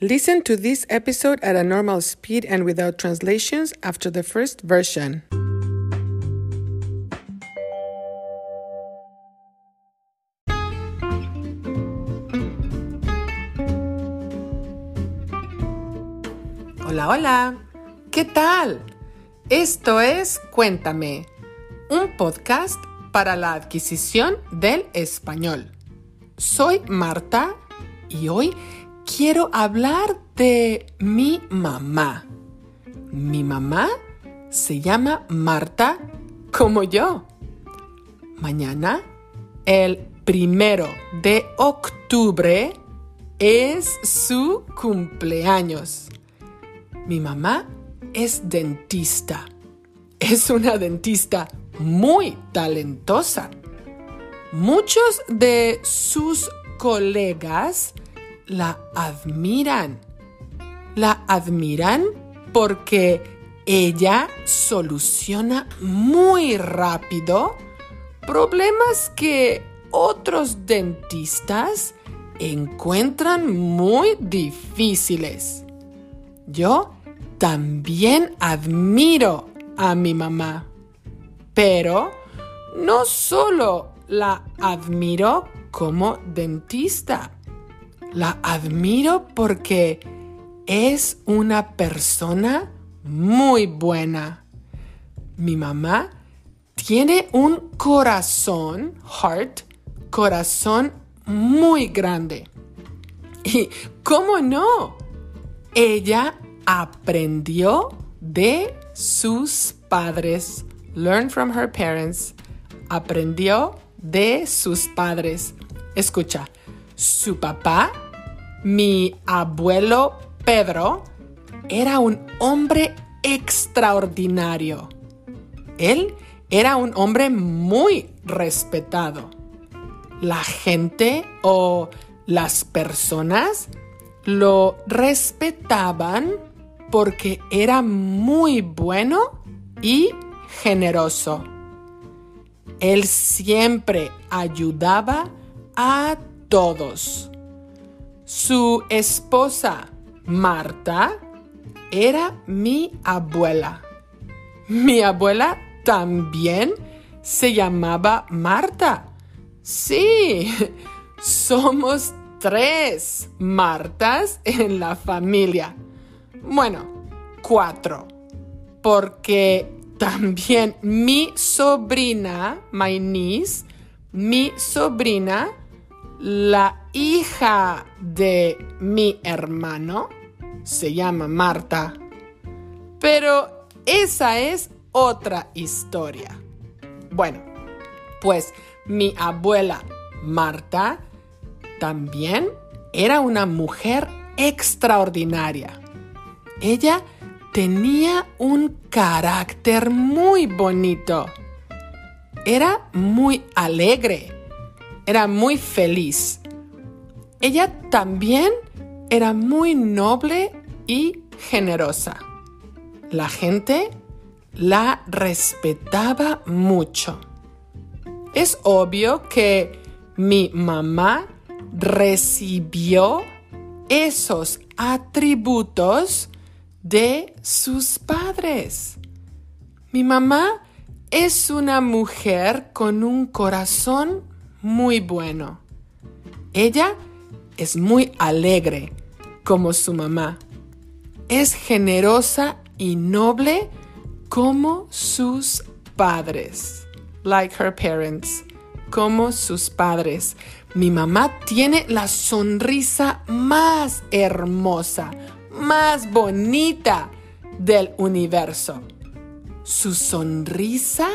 Listen to this episode at a normal speed and without translations after the first version. Hola, hola. ¿Qué tal? Esto es Cuéntame, un podcast para la adquisición del español. Soy Marta y hoy quiero hablar de mi mamá. Mi mamá se llama Marta como yo. Mañana, el primero de octubre, es su cumpleaños. Mi mamá es dentista. Es una dentista muy talentosa. Muchos de sus colegas la admiran. La admiran porque ella soluciona muy rápido problemas que otros dentistas encuentran muy difíciles. Yo también admiro a mi mamá, pero no solo la admiro como dentista, la admiro porque es una persona muy buena. Mi mamá tiene un corazón, heart, corazón muy grande. Y, ¿cómo no? Ella aprendió de sus padres. Learn from her parents. Aprendió de sus padres. Escucha, su papá, mi abuelo Pedro, era un hombre extraordinario. Él era un hombre muy respetado. La gente o las personas lo respetaban porque era muy bueno y generoso. Él siempre ayudaba a todos. Su esposa, Marta, era mi abuela. Mi abuela también se llamaba Marta. Sí, somos tres Martas en la familia. Bueno, cuatro. Porque también mi sobrina, my niece, mi sobrina, la hija de mi hermano, se llama Marta. Pero esa es otra historia. Bueno, pues mi abuela Marta también era una mujer extraordinaria. Ella tenía un carácter muy bonito. Era muy alegre. Era muy feliz. Ella también era muy noble y generosa. La gente la respetaba mucho. Es obvio que mi mamá recibió esos atributos de sus padres. Mi mamá es una mujer con un corazón muy bueno. Ella es muy alegre, como su mamá. Es generosa y noble como sus padres. Like her parents. Como sus padres. Mi mamá tiene la sonrisa más hermosa, más bonita del universo. Su sonrisa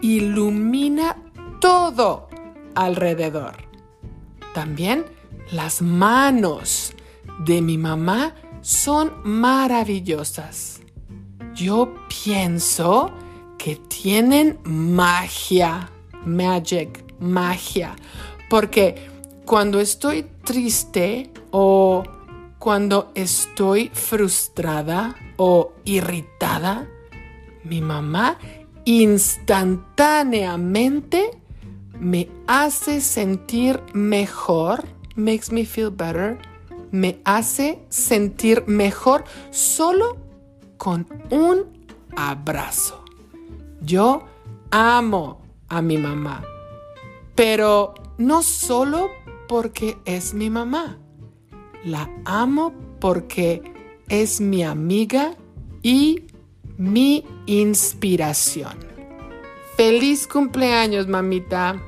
ilumina todo alrededor. También las manos de mi mamá son maravillosas. Yo pienso que tienen magia, magic, magia, porque cuando estoy triste o cuando estoy frustrada o irritada, mi mamá instantáneamente me hace sentir mejor, makes me feel better, me hace sentir mejor solo con un abrazo. Yo amo a mi mamá, pero no solo porque es mi mamá. La amo porque es mi amiga y mi inspiración. Feliz cumpleaños, mamita.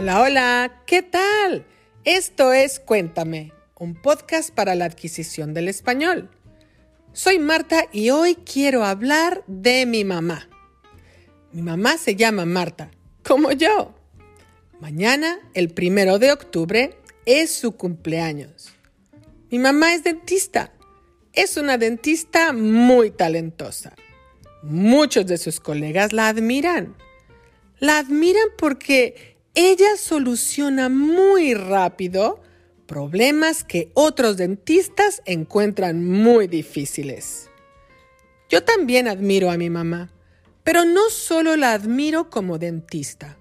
Hola, hola, ¿qué tal? Esto es Cuéntame, un podcast para la adquisición del español. Soy Marta y hoy quiero hablar de mi mamá. Mi mamá se llama Marta, como yo. Mañana, el primero de octubre, es su cumpleaños. Mi mamá es dentista. Es una dentista muy talentosa. Muchos de sus colegas la admiran. La admiran porque ella soluciona muy rápido problemas que otros dentistas encuentran muy difíciles. Yo también admiro a mi mamá, pero no solo la admiro como dentista.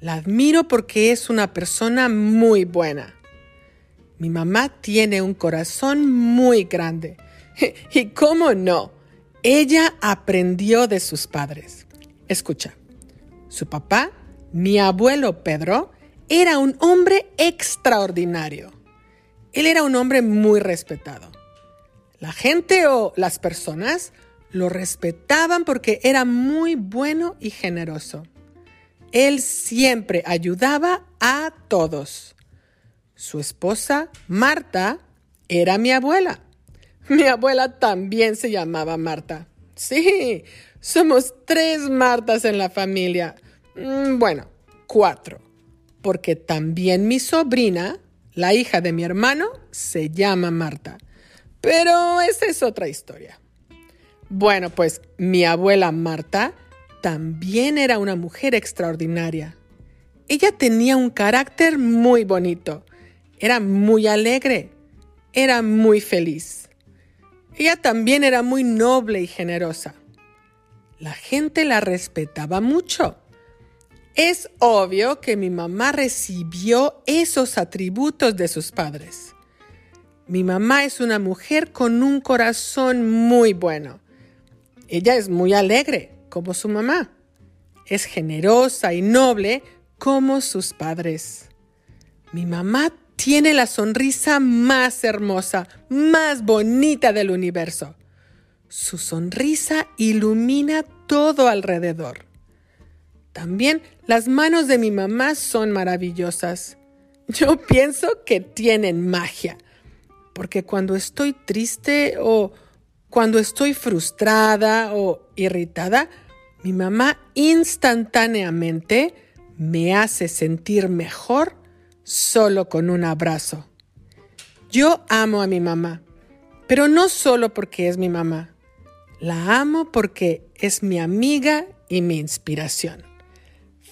La admiro porque es una persona muy buena. Mi mamá tiene un corazón muy grande. Y cómo no, ella aprendió de sus padres. Escucha, su papá mi abuelo Pedro era un hombre extraordinario. Él era un hombre muy respetado. La gente o las personas lo respetaban porque era muy bueno y generoso. Él siempre ayudaba a todos. Su esposa, Marta, era mi abuela. Mi abuela también se llamaba Marta. Sí, somos tres Martas en la familia. Mm, bueno, cuatro, porque también mi sobrina, la hija de mi hermano, se llama Marta. Pero esa es otra historia. Bueno, pues mi abuela Marta también era una mujer extraordinaria. Ella tenía un carácter muy bonito, era muy alegre, era muy feliz. Ella también era muy noble y generosa. La gente la respetaba mucho. Es obvio que mi mamá recibió esos atributos de sus padres. Mi mamá es una mujer con un corazón muy bueno. Ella es muy alegre, como su mamá. Es generosa y noble, como sus padres. Mi mamá tiene la sonrisa más hermosa, más bonita del universo. Su sonrisa ilumina todo alrededor. También las manos de mi mamá son maravillosas. Yo pienso que tienen magia, porque cuando estoy triste o cuando estoy frustrada o irritada, mi mamá instantáneamente me hace sentir mejor solo con un abrazo. Yo amo a mi mamá, pero no solo porque es mi mamá. La amo porque es mi amiga y mi inspiración.